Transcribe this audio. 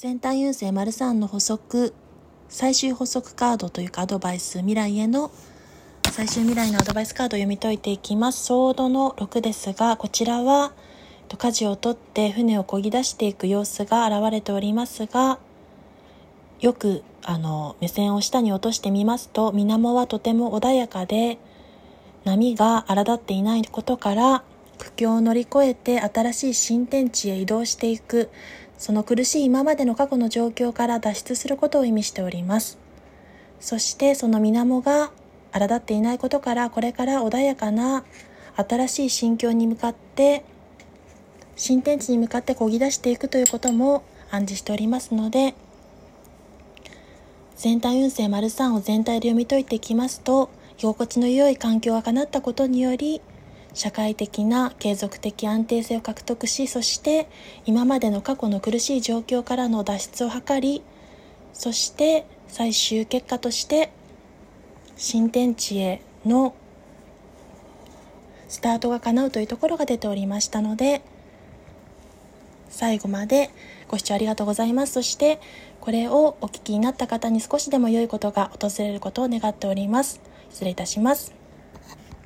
先端優勢丸3の補足最終補足カードというかアドバイス未来への最終未来のアドバイスカードを読み解いていきます。ソードの6ですがこちらは舵を取って船を漕ぎ出していく様子が現れておりますがよくあの目線を下に落としてみますと水面はとても穏やかで波が荒立っていないことから苦境を乗り越えて新しい新天地へ移動していく。その苦しい今までの過去の状況から脱出することを意味しております。そしてその水面が荒立っていないことからこれから穏やかな新しい心境に向かって新天地に向かって漕ぎ出していくということも暗示しておりますので全体運勢丸3を全体で読み解いていきますと居心地の良い環境が叶ったことにより社会的な継続的安定性を獲得しそして今までの過去の苦しい状況からの脱出を図りそして最終結果として新天地へのスタートが叶うというところが出ておりましたので最後までご視聴ありがとうございます。そしてこれをお聞きになった方に少しでも良いことが訪れることを願っております。失礼いたします。